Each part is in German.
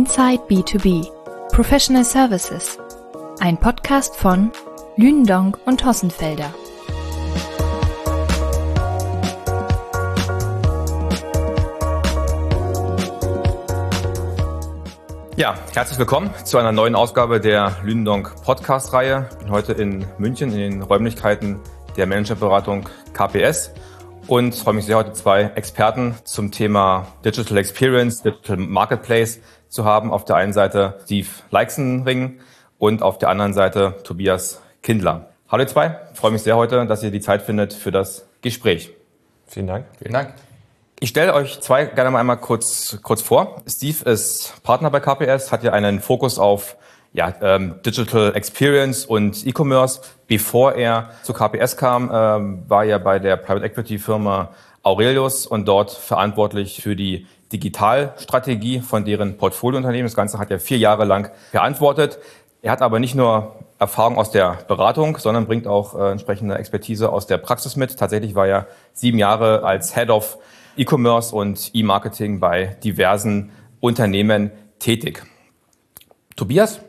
Inside B2B Professional Services. Ein Podcast von Lündong und Hossenfelder. Ja, herzlich willkommen zu einer neuen Ausgabe der Lündong Podcast-Reihe. Ich bin heute in München in den Räumlichkeiten der Managerberatung KPS und freue mich sehr, heute zwei Experten zum Thema Digital Experience, Digital Marketplace zu haben. Auf der einen Seite Steve Leixenring und auf der anderen Seite Tobias Kindler. Hallo ihr zwei, freue mich sehr heute, dass ihr die Zeit findet für das Gespräch. Vielen Dank. Vielen Dank. Ich stelle euch zwei gerne mal einmal kurz, kurz vor. Steve ist Partner bei KPS, hat ja einen Fokus auf ja, ähm, Digital Experience und E-Commerce. Bevor er zu KPS kam, ähm, war er bei der Private Equity Firma Aurelius und dort verantwortlich für die Digitalstrategie von deren Portfoliounternehmen. Das Ganze hat er vier Jahre lang verantwortet. Er hat aber nicht nur Erfahrung aus der Beratung, sondern bringt auch äh, entsprechende Expertise aus der Praxis mit. Tatsächlich war er sieben Jahre als Head of E-Commerce und E-Marketing bei diversen Unternehmen tätig. Tobias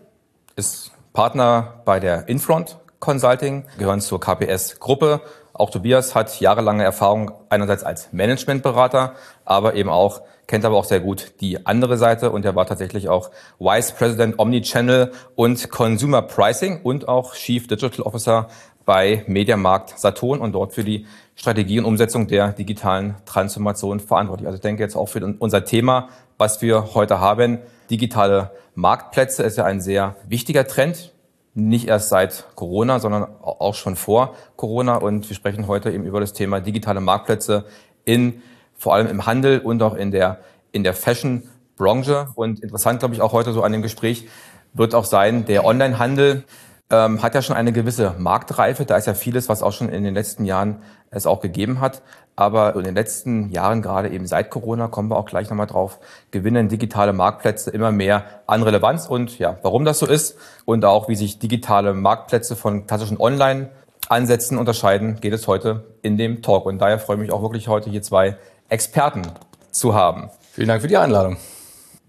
ist Partner bei der Infront Consulting, gehören zur KPS-Gruppe. Auch Tobias hat jahrelange Erfahrung einerseits als Managementberater, aber eben auch, kennt aber auch sehr gut die andere Seite und er war tatsächlich auch Vice President Omnichannel und Consumer Pricing und auch Chief Digital Officer bei Mediamarkt Saturn und dort für die Strategie und Umsetzung der digitalen Transformation verantwortlich. Also ich denke jetzt auch für unser Thema, was wir heute haben, digitale Marktplätze ist ja ein sehr wichtiger Trend. Nicht erst seit Corona, sondern auch schon vor Corona. Und wir sprechen heute eben über das Thema digitale Marktplätze in, vor allem im Handel und auch in der, in der Fashion-Branche. Und interessant, glaube ich, auch heute so an dem Gespräch wird auch sein, der Onlinehandel ähm, hat ja schon eine gewisse Marktreife. Da ist ja vieles, was auch schon in den letzten Jahren es auch gegeben hat. Aber in den letzten Jahren, gerade eben seit Corona, kommen wir auch gleich nochmal drauf, gewinnen digitale Marktplätze immer mehr an Relevanz. Und ja, warum das so ist und auch wie sich digitale Marktplätze von klassischen Online-Ansätzen unterscheiden, geht es heute in dem Talk. Und daher freue ich mich auch wirklich heute hier zwei Experten zu haben. Vielen Dank für die Einladung.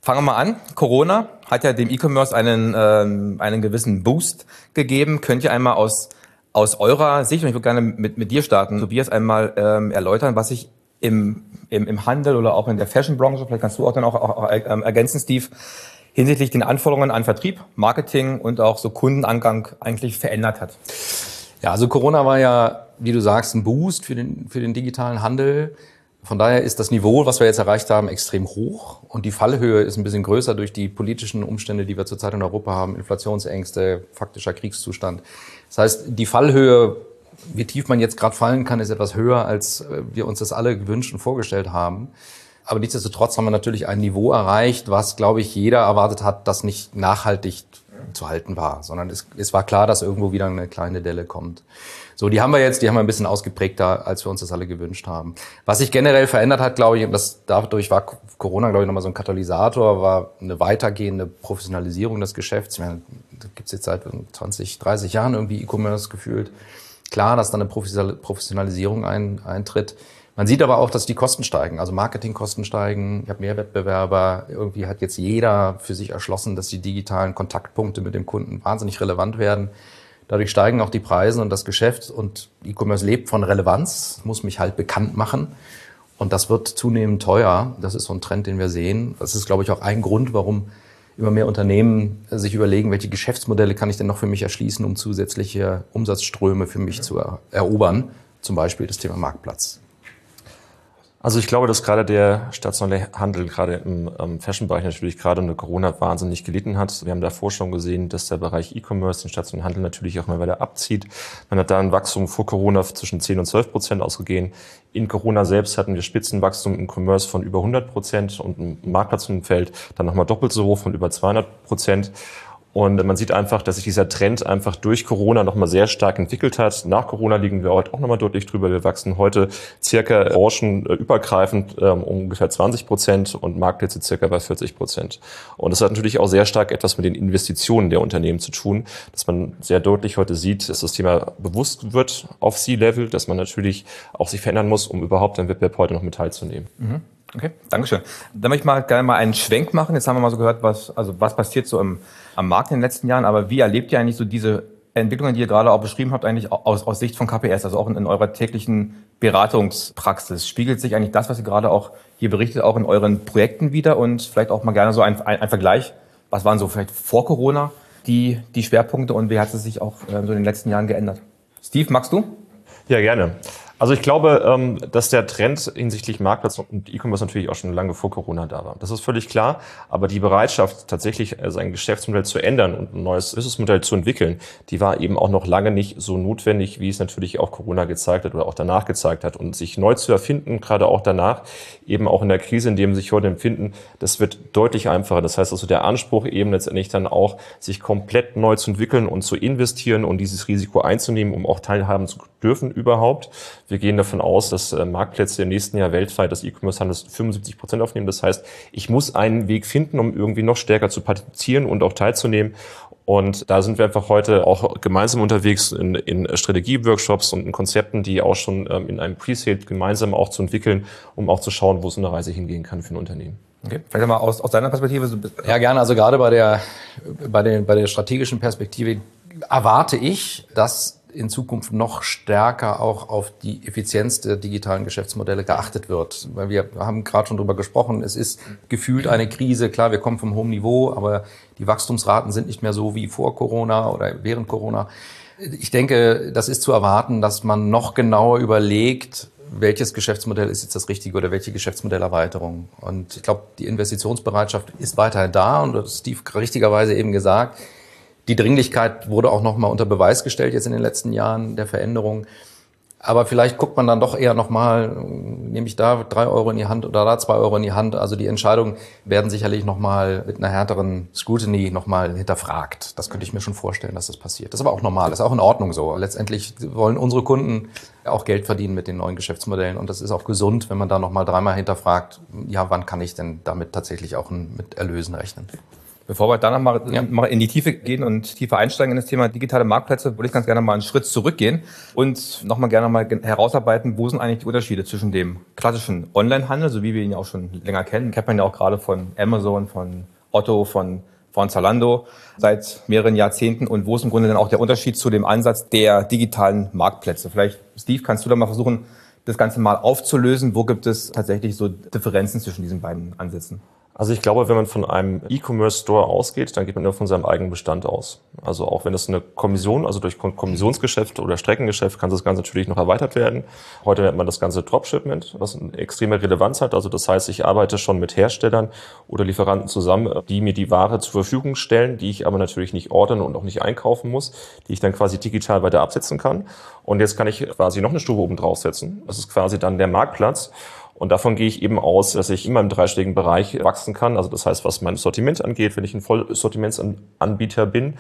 Fangen wir mal an. Corona hat ja dem E-Commerce einen, ähm, einen gewissen Boost gegeben. Könnt ihr einmal aus, aus eurer Sicht, und ich würde gerne mit, mit dir starten, Tobias, einmal ähm, erläutern, was sich im, im, im Handel oder auch in der Fashion-Branche, vielleicht kannst du auch dann auch, auch, auch ähm, ergänzen, Steve, hinsichtlich den Anforderungen an Vertrieb, Marketing und auch so Kundenangang eigentlich verändert hat? Ja, also Corona war ja, wie du sagst, ein Boost für den, für den digitalen Handel. Von daher ist das Niveau, was wir jetzt erreicht haben, extrem hoch und die Fallhöhe ist ein bisschen größer durch die politischen Umstände, die wir zurzeit in Europa haben, Inflationsängste, faktischer Kriegszustand. Das heißt, die Fallhöhe, wie tief man jetzt gerade fallen kann, ist etwas höher, als äh, wir uns das alle gewünscht und vorgestellt haben. Aber nichtsdestotrotz haben wir natürlich ein Niveau erreicht, was, glaube ich, jeder erwartet hat, das nicht nachhaltig zu halten war, sondern es, es war klar, dass irgendwo wieder eine kleine Delle kommt. So, die haben wir jetzt, die haben wir ein bisschen ausgeprägter, als wir uns das alle gewünscht haben. Was sich generell verändert hat, glaube ich, und das dadurch war Corona, glaube ich, nochmal so ein Katalysator, war eine weitergehende Professionalisierung des Geschäfts. Ich meine, da gibt es jetzt seit 20, 30 Jahren irgendwie E-Commerce gefühlt. Klar, dass dann eine Professionalisierung ein, eintritt. Man sieht aber auch, dass die Kosten steigen, also Marketingkosten steigen. Ich habe mehr Wettbewerber. Irgendwie hat jetzt jeder für sich erschlossen, dass die digitalen Kontaktpunkte mit dem Kunden wahnsinnig relevant werden. Dadurch steigen auch die Preise und das Geschäft und E-Commerce lebt von Relevanz, muss mich halt bekannt machen. Und das wird zunehmend teuer. Das ist so ein Trend, den wir sehen. Das ist, glaube ich, auch ein Grund, warum immer mehr Unternehmen sich überlegen, welche Geschäftsmodelle kann ich denn noch für mich erschließen, um zusätzliche Umsatzströme für mich zu erobern. Zum Beispiel das Thema Marktplatz. Also ich glaube, dass gerade der stationäre Handel gerade im ähm, Fashion-Bereich natürlich gerade unter Corona wahnsinnig gelitten hat. Wir haben davor schon gesehen, dass der Bereich E-Commerce, den stationären Handel natürlich auch mal weiter abzieht. Man hat da ein Wachstum vor Corona zwischen 10 und 12 Prozent ausgegeben. In Corona selbst hatten wir Spitzenwachstum im Commerce von über 100 Prozent und im Marktplatzumfeld dann nochmal doppelt so hoch von über 200 Prozent. Und man sieht einfach, dass sich dieser Trend einfach durch Corona nochmal sehr stark entwickelt hat. Nach Corona liegen wir heute auch nochmal deutlich drüber. Wir wachsen heute circa branchenübergreifend ähm, ungefähr 20 Prozent und Marktplätze circa bei 40 Prozent. Und das hat natürlich auch sehr stark etwas mit den Investitionen der Unternehmen zu tun, dass man sehr deutlich heute sieht, dass das Thema bewusst wird auf C-Level, dass man natürlich auch sich verändern muss, um überhaupt am Wettbewerb heute noch mit teilzunehmen. Mhm. Okay, Dankeschön. Dann möchte ich mal gerne mal einen Schwenk machen. Jetzt haben wir mal so gehört, was, also was passiert so im, am Markt in den letzten Jahren. Aber wie erlebt ihr eigentlich so diese Entwicklungen, die ihr gerade auch beschrieben habt, eigentlich aus, aus Sicht von KPS, also auch in, in eurer täglichen Beratungspraxis? Spiegelt sich eigentlich das, was ihr gerade auch hier berichtet, auch in euren Projekten wieder? Und vielleicht auch mal gerne so ein, ein, ein Vergleich. Was waren so vielleicht vor Corona die, die Schwerpunkte und wie hat es sich auch äh, so in den letzten Jahren geändert? Steve, magst du? Ja, gerne. Also ich glaube, ähm, dass der Trend hinsichtlich Marktplatz und E-Commerce natürlich auch schon lange vor Corona da war. Das ist völlig klar. Aber die Bereitschaft, tatsächlich äh, sein Geschäftsmodell zu ändern und ein neues Businessmodell zu entwickeln, die war eben auch noch lange nicht so notwendig, wie es natürlich auch Corona gezeigt hat oder auch danach gezeigt hat. Und sich neu zu erfinden, gerade auch danach, eben auch in der Krise, in der wir sich heute empfinden, das wird deutlich einfacher. Das heißt also der Anspruch eben letztendlich dann auch, sich komplett neu zu entwickeln und zu investieren und dieses Risiko einzunehmen, um auch teilhaben zu dürfen überhaupt. Wir gehen davon aus, dass äh, Marktplätze im nächsten Jahr weltweit des E-Commerce-Handels 75 Prozent aufnehmen. Das heißt, ich muss einen Weg finden, um irgendwie noch stärker zu partizipieren und auch teilzunehmen. Und da sind wir einfach heute auch gemeinsam unterwegs in, in Strategieworkshops und in Konzepten, die auch schon ähm, in einem Pre-Sale gemeinsam auch zu entwickeln, um auch zu schauen, wo so eine Reise hingehen kann für ein Unternehmen. Okay. Vielleicht mal aus, aus deiner Perspektive. So ja, gerne. Also gerade bei der, bei, den, bei der strategischen Perspektive erwarte ich, dass in Zukunft noch stärker auch auf die Effizienz der digitalen Geschäftsmodelle geachtet wird. Weil wir haben gerade schon drüber gesprochen, es ist gefühlt eine Krise. Klar, wir kommen vom hohen Niveau, aber die Wachstumsraten sind nicht mehr so wie vor Corona oder während Corona. Ich denke, das ist zu erwarten, dass man noch genauer überlegt, welches Geschäftsmodell ist jetzt das Richtige oder welche Geschäftsmodellerweiterung. Und ich glaube, die Investitionsbereitschaft ist weiterhin da und das Steve richtigerweise eben gesagt, die Dringlichkeit wurde auch nochmal unter Beweis gestellt jetzt in den letzten Jahren der Veränderung. Aber vielleicht guckt man dann doch eher nochmal, nehme ich da drei Euro in die Hand oder da zwei Euro in die Hand. Also die Entscheidungen werden sicherlich nochmal mit einer härteren Scrutiny nochmal hinterfragt. Das könnte ich mir schon vorstellen, dass das passiert. Das ist aber auch normal, das ist auch in Ordnung so. Letztendlich wollen unsere Kunden auch Geld verdienen mit den neuen Geschäftsmodellen. Und das ist auch gesund, wenn man da nochmal dreimal hinterfragt, ja, wann kann ich denn damit tatsächlich auch mit Erlösen rechnen. Bevor wir da nochmal ja. mal in die Tiefe gehen und tiefer einsteigen in das Thema digitale Marktplätze, würde ich ganz gerne mal einen Schritt zurückgehen und nochmal gerne mal herausarbeiten, wo sind eigentlich die Unterschiede zwischen dem klassischen Onlinehandel, so wie wir ihn ja auch schon länger kennen, kennt man ja auch gerade von Amazon, von Otto, von von Zalando seit mehreren Jahrzehnten und wo ist im Grunde dann auch der Unterschied zu dem Ansatz der digitalen Marktplätze? Vielleicht, Steve, kannst du da mal versuchen, das Ganze mal aufzulösen? Wo gibt es tatsächlich so Differenzen zwischen diesen beiden Ansätzen? Also ich glaube, wenn man von einem E-Commerce-Store ausgeht, dann geht man nur von seinem eigenen Bestand aus. Also auch wenn es eine Kommission, also durch Kommissionsgeschäft oder Streckengeschäft kann das Ganze natürlich noch erweitert werden. Heute nennt man das Ganze Dropshipment, was eine extreme Relevanz hat. Also das heißt, ich arbeite schon mit Herstellern oder Lieferanten zusammen, die mir die Ware zur Verfügung stellen, die ich aber natürlich nicht ordern und auch nicht einkaufen muss, die ich dann quasi digital weiter absetzen kann. Und jetzt kann ich quasi noch eine Stufe oben draufsetzen. Das ist quasi dann der Marktplatz. Und davon gehe ich eben aus, dass ich immer im dreistelligen Bereich wachsen kann. Also das heißt, was mein Sortiment angeht, wenn ich ein Vollsortimentsanbieter bin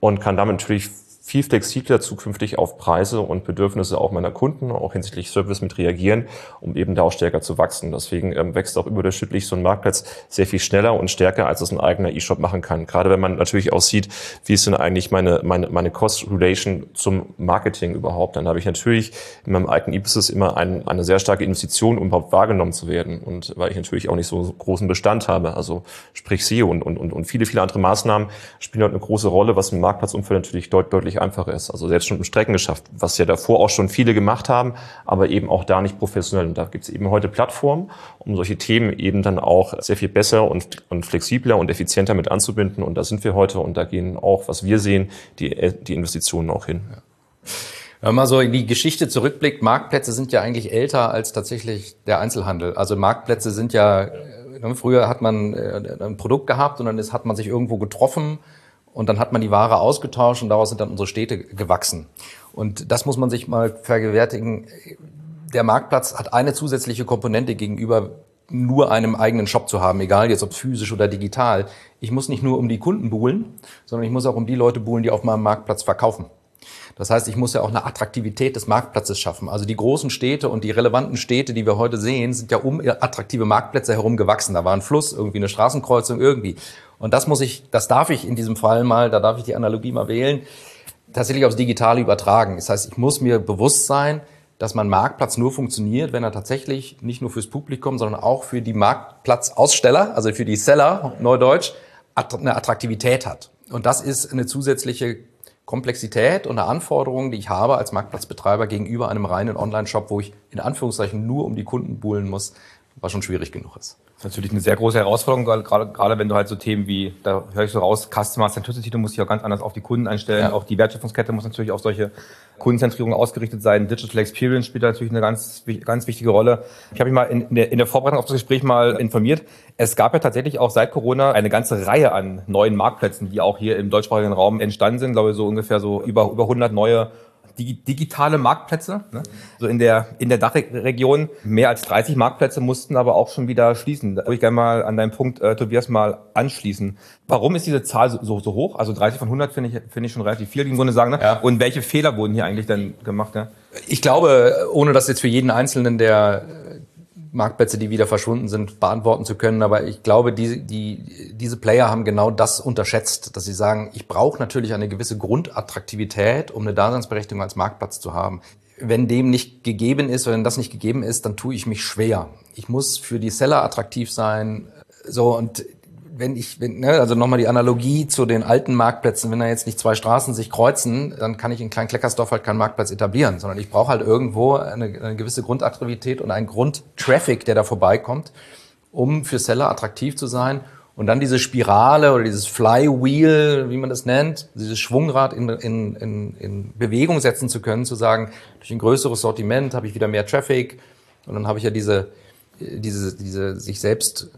und kann damit natürlich viel flexibler zukünftig auf Preise und Bedürfnisse auch meiner Kunden, auch hinsichtlich Service mit reagieren, um eben da auch stärker zu wachsen. Deswegen ähm, wächst auch überdurchschnittlich so ein Marktplatz sehr viel schneller und stärker, als es ein eigener E-Shop machen kann. Gerade wenn man natürlich auch sieht, wie ist denn eigentlich meine, meine, meine Cost-Relation zum Marketing überhaupt, dann habe ich natürlich in meinem eigenen E-Business immer ein, eine sehr starke Investition, um überhaupt wahrgenommen zu werden. Und weil ich natürlich auch nicht so großen Bestand habe, also sprich SEO und, und, und viele, viele andere Maßnahmen spielen dort eine große Rolle, was im Marktplatzumfeld natürlich deut deutlich einfacher ist. Also selbst schon im Streckengeschäft, was ja davor auch schon viele gemacht haben, aber eben auch da nicht professionell. Und da gibt es eben heute Plattformen, um solche Themen eben dann auch sehr viel besser und, und flexibler und effizienter mit anzubinden. Und da sind wir heute und da gehen auch, was wir sehen, die, die Investitionen auch hin. Ja. Wenn man so in die Geschichte zurückblickt, Marktplätze sind ja eigentlich älter als tatsächlich der Einzelhandel. Also Marktplätze sind ja, äh, früher hat man äh, ein Produkt gehabt und dann hat man sich irgendwo getroffen und dann hat man die Ware ausgetauscht und daraus sind dann unsere Städte gewachsen. Und das muss man sich mal vergewärtigen. Der Marktplatz hat eine zusätzliche Komponente gegenüber nur einem eigenen Shop zu haben, egal jetzt ob physisch oder digital. Ich muss nicht nur um die Kunden buhlen, sondern ich muss auch um die Leute buhlen, die auf meinem Marktplatz verkaufen. Das heißt, ich muss ja auch eine Attraktivität des Marktplatzes schaffen. Also die großen Städte und die relevanten Städte, die wir heute sehen, sind ja um attraktive Marktplätze herum gewachsen. Da war ein Fluss, irgendwie eine Straßenkreuzung, irgendwie. Und das muss ich, das darf ich in diesem Fall mal, da darf ich die Analogie mal wählen, tatsächlich aufs Digitale übertragen. Das heißt, ich muss mir bewusst sein, dass man Marktplatz nur funktioniert, wenn er tatsächlich nicht nur fürs Publikum, sondern auch für die Marktplatzaussteller, also für die Seller, Neudeutsch, eine Attraktivität hat. Und das ist eine zusätzliche Komplexität und eine Anforderung, die ich habe als Marktplatzbetreiber gegenüber einem reinen Online-Shop, wo ich in Anführungszeichen nur um die Kunden buhlen muss, was schon schwierig genug ist. Das ist natürlich eine sehr große Herausforderung, gerade, gerade wenn du halt so Themen wie, da höre ich so raus, Customer Centricity, du musst dich auch ganz anders auf die Kunden einstellen. Ja. Auch die Wertschöpfungskette muss natürlich auf solche Kundenzentrierung ausgerichtet sein. Digital Experience spielt da natürlich eine ganz, ganz wichtige Rolle. Ich habe mich mal in, der, in der Vorbereitung auf das Gespräch mal informiert. Es gab ja tatsächlich auch seit Corona eine ganze Reihe an neuen Marktplätzen, die auch hier im deutschsprachigen Raum entstanden sind. Ich glaube, so ungefähr so über, über 100 neue digitale Marktplätze. Ne? So in der, in der Dachregion mehr als 30 Marktplätze mussten aber auch schon wieder schließen. Da würde ich gerne mal an deinem Punkt, äh, Tobias, mal anschließen. Warum ist diese Zahl so, so hoch? Also 30 von 100 finde ich, finde ich schon relativ viel, wie im Grunde sagen. Ne? Ja. Und welche Fehler wurden hier eigentlich dann gemacht? Ne? Ich glaube, ohne das jetzt für jeden Einzelnen der Marktplätze, die wieder verschwunden sind, beantworten zu können. Aber ich glaube, die, die, diese Player haben genau das unterschätzt, dass sie sagen, ich brauche natürlich eine gewisse Grundattraktivität, um eine Daseinsberechtigung als Marktplatz zu haben. Wenn dem nicht gegeben ist, wenn das nicht gegeben ist, dann tue ich mich schwer. Ich muss für die Seller attraktiv sein. So, und wenn ich, wenn, ne, also nochmal die Analogie zu den alten Marktplätzen, wenn da jetzt nicht zwei Straßen sich kreuzen, dann kann ich in Klein-Kleckersdorf halt keinen Marktplatz etablieren, sondern ich brauche halt irgendwo eine, eine gewisse Grundattraktivität und einen Grundtraffic, der da vorbeikommt, um für Seller attraktiv zu sein. Und dann diese Spirale oder dieses Flywheel, wie man das nennt, dieses Schwungrad in, in, in, in Bewegung setzen zu können, zu sagen, durch ein größeres Sortiment habe ich wieder mehr Traffic. Und dann habe ich ja diese diese, diese sich selbst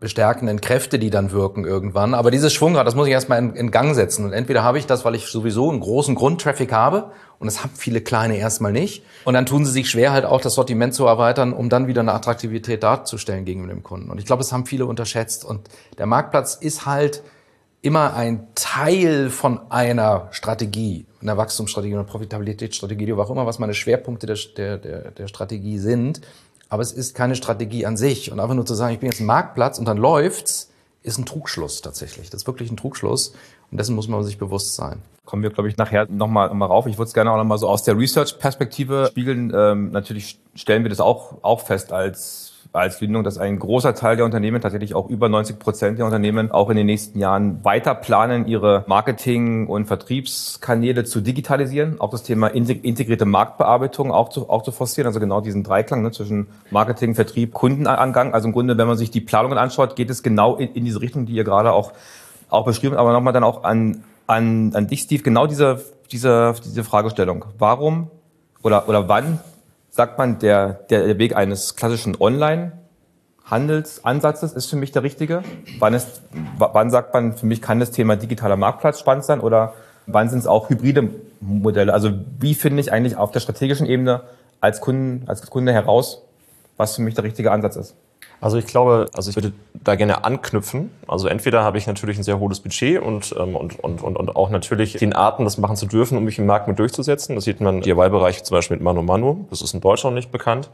bestärkenden Kräfte, die dann wirken irgendwann. Aber dieses Schwungrad, das muss ich erstmal in, in Gang setzen. Und entweder habe ich das, weil ich sowieso einen großen Grundtraffic habe, und das haben viele kleine erstmal nicht. Und dann tun sie sich schwer, halt auch das Sortiment zu erweitern, um dann wieder eine Attraktivität darzustellen gegenüber dem Kunden. Und ich glaube, das haben viele unterschätzt. Und der Marktplatz ist halt immer ein Teil von einer Strategie, einer Wachstumsstrategie, einer Profitabilitätsstrategie, wie auch immer, was meine Schwerpunkte der, der, der Strategie sind. Aber es ist keine Strategie an sich. Und einfach nur zu sagen, ich bin jetzt ein Marktplatz und dann läuft's, ist ein Trugschluss tatsächlich. Das ist wirklich ein Trugschluss. Und dessen muss man sich bewusst sein. Kommen wir, glaube ich, nachher nochmal noch mal rauf. Ich würde es gerne auch nochmal so aus der Research-Perspektive spiegeln. Ähm, natürlich stellen wir das auch, auch fest als als Gründung, dass ein großer Teil der Unternehmen, tatsächlich auch über 90 Prozent der Unternehmen, auch in den nächsten Jahren weiter planen, ihre Marketing- und Vertriebskanäle zu digitalisieren, auch das Thema integrierte Marktbearbeitung auch zu, auch zu forcieren, also genau diesen Dreiklang ne, zwischen Marketing, Vertrieb, Kundenangang. Also im Grunde, wenn man sich die Planungen anschaut, geht es genau in, in diese Richtung, die ihr gerade auch, auch beschrieben, aber nochmal dann auch an, an, an dich, Steve, genau diese, diese, diese Fragestellung. Warum oder, oder wann sagt man, der, der Weg eines klassischen Online-Handelsansatzes ist für mich der richtige? Wann, ist, wann sagt man, für mich kann das Thema digitaler Marktplatz spannend sein oder wann sind es auch hybride Modelle? Also wie finde ich eigentlich auf der strategischen Ebene als, Kunden, als Kunde heraus, was für mich der richtige Ansatz ist? Also ich glaube, also ich würde da gerne anknüpfen. Also entweder habe ich natürlich ein sehr hohes Budget und, ähm, und, und, und, und auch natürlich den Arten, das machen zu dürfen, um mich im Markt mit durchzusetzen. Das sieht man im DIY-Bereich zum Beispiel mit Manu Manu. Das ist in Deutschland nicht bekannt.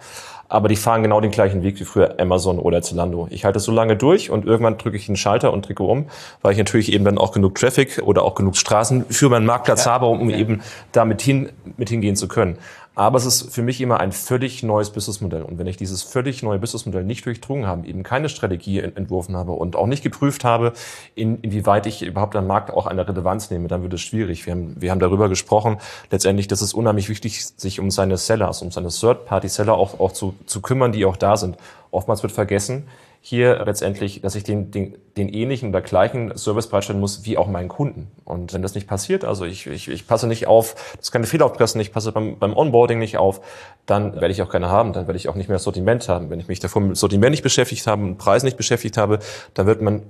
Aber die fahren genau den gleichen Weg wie früher Amazon oder Zalando. Ich halte es so lange durch und irgendwann drücke ich einen Schalter und drücke um, weil ich natürlich eben dann auch genug Traffic oder auch genug Straßen für meinen Marktplatz ja. habe, um ja. eben damit hin, mit hingehen zu können. Aber es ist für mich immer ein völlig neues Businessmodell. Und wenn ich dieses völlig neue Businessmodell nicht durchdrungen habe, eben keine Strategie entworfen habe und auch nicht geprüft habe, in, inwieweit ich überhaupt am Markt auch eine Relevanz nehme, dann wird es schwierig. Wir haben, wir haben darüber gesprochen, letztendlich, dass es unheimlich wichtig sich um seine Sellers, um seine Third-Party-Seller auch, auch zu, zu kümmern, die auch da sind. Oftmals wird vergessen, hier letztendlich, dass ich den, den, den ähnlichen oder gleichen Service bereitstellen muss wie auch meinen Kunden. Und wenn das nicht passiert, also ich, ich, ich passe nicht auf, das kann eine Fehlaufpressen, ich passe beim, beim Onboarding nicht auf, dann werde ich auch keine haben, dann werde ich auch nicht mehr Sortiment haben. Wenn ich mich davor mit Sortiment nicht beschäftigt habe, mit Preis nicht beschäftigt habe, dann wird man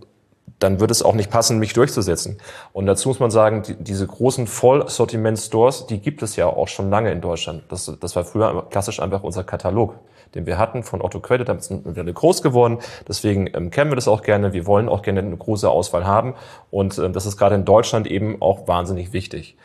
dann wird es auch nicht passen, mich durchzusetzen. Und dazu muss man sagen, die, diese großen Vollsortiment-Stores, die gibt es ja auch schon lange in Deutschland. Das, das war früher klassisch einfach unser Katalog den wir hatten von Otto Credit, damit sind wir groß geworden. Deswegen ähm, kennen wir das auch gerne. Wir wollen auch gerne eine große Auswahl haben. Und ähm, das ist gerade in Deutschland eben auch wahnsinnig wichtig.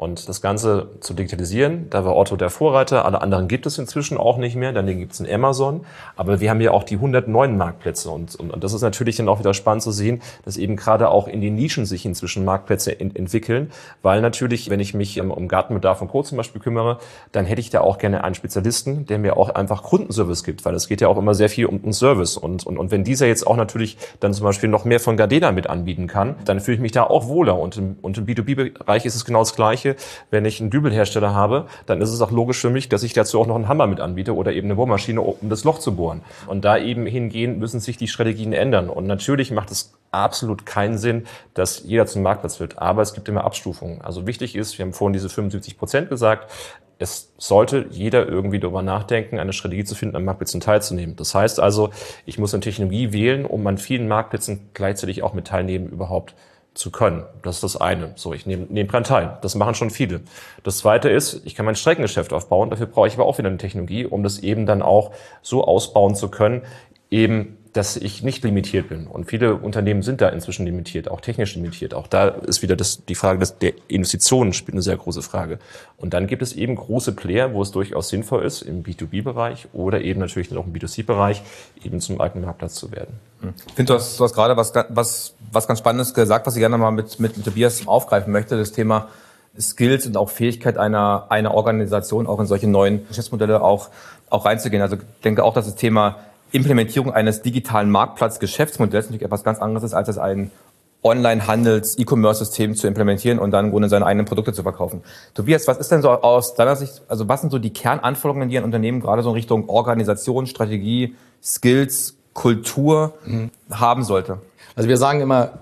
Und das Ganze zu digitalisieren, da war Otto der Vorreiter, alle anderen gibt es inzwischen auch nicht mehr, dann gibt es einen Amazon, aber wir haben ja auch die 109 Marktplätze. Und, und, und das ist natürlich dann auch wieder spannend zu sehen, dass eben gerade auch in den Nischen sich inzwischen Marktplätze in, entwickeln, weil natürlich, wenn ich mich um Gartenbedarf und Co. zum Beispiel kümmere, dann hätte ich da auch gerne einen Spezialisten, der mir auch einfach Kundenservice gibt, weil es geht ja auch immer sehr viel um, um Service. Und, und, und wenn dieser jetzt auch natürlich dann zum Beispiel noch mehr von Gardena mit anbieten kann, dann fühle ich mich da auch wohler. Und im, und im B2B-Bereich ist es genau das Gleiche. Wenn ich einen Dübelhersteller habe, dann ist es auch logisch für mich, dass ich dazu auch noch einen Hammer mit anbiete oder eben eine Bohrmaschine, um das Loch zu bohren. Und da eben hingehen, müssen sich die Strategien ändern. Und natürlich macht es absolut keinen Sinn, dass jeder zum Marktplatz wird. Aber es gibt immer Abstufungen. Also wichtig ist, wir haben vorhin diese 75 Prozent gesagt, es sollte jeder irgendwie darüber nachdenken, eine Strategie zu finden, an Marktplätzen teilzunehmen. Das heißt also, ich muss eine Technologie wählen, um an vielen Marktplätzen gleichzeitig auch mit teilnehmen überhaupt zu können. Das ist das eine. So, ich nehme, nehme dran teil. Das machen schon viele. Das zweite ist, ich kann mein Streckengeschäft aufbauen. Dafür brauche ich aber auch wieder eine Technologie, um das eben dann auch so ausbauen zu können, eben dass ich nicht limitiert bin. Und viele Unternehmen sind da inzwischen limitiert, auch technisch limitiert. Auch da ist wieder das, die Frage des, der Investitionen spielt eine sehr große Frage. Und dann gibt es eben große Player, wo es durchaus sinnvoll ist, im B2B-Bereich oder eben natürlich auch im B2C-Bereich, eben zum eigenen Marktplatz zu werden. Ich finde, du hast, du hast gerade was, was, was ganz Spannendes gesagt, was ich gerne mal mit, mit, mit Tobias aufgreifen möchte, das Thema Skills und auch Fähigkeit einer, einer Organisation, auch in solche neuen Geschäftsmodelle auch, auch reinzugehen. Also ich denke auch, dass das Thema Implementierung eines digitalen Marktplatz-Geschäftsmodells natürlich etwas ganz anderes ist, als es ein Online-Handels-E-Commerce-System zu implementieren und dann im Grunde seine eigenen Produkte zu verkaufen. Tobias, was ist denn so aus deiner Sicht, also was sind so die Kernanforderungen, die ein Unternehmen gerade so in Richtung Organisation, Strategie, Skills, Kultur mhm. haben sollte? Also wir sagen immer,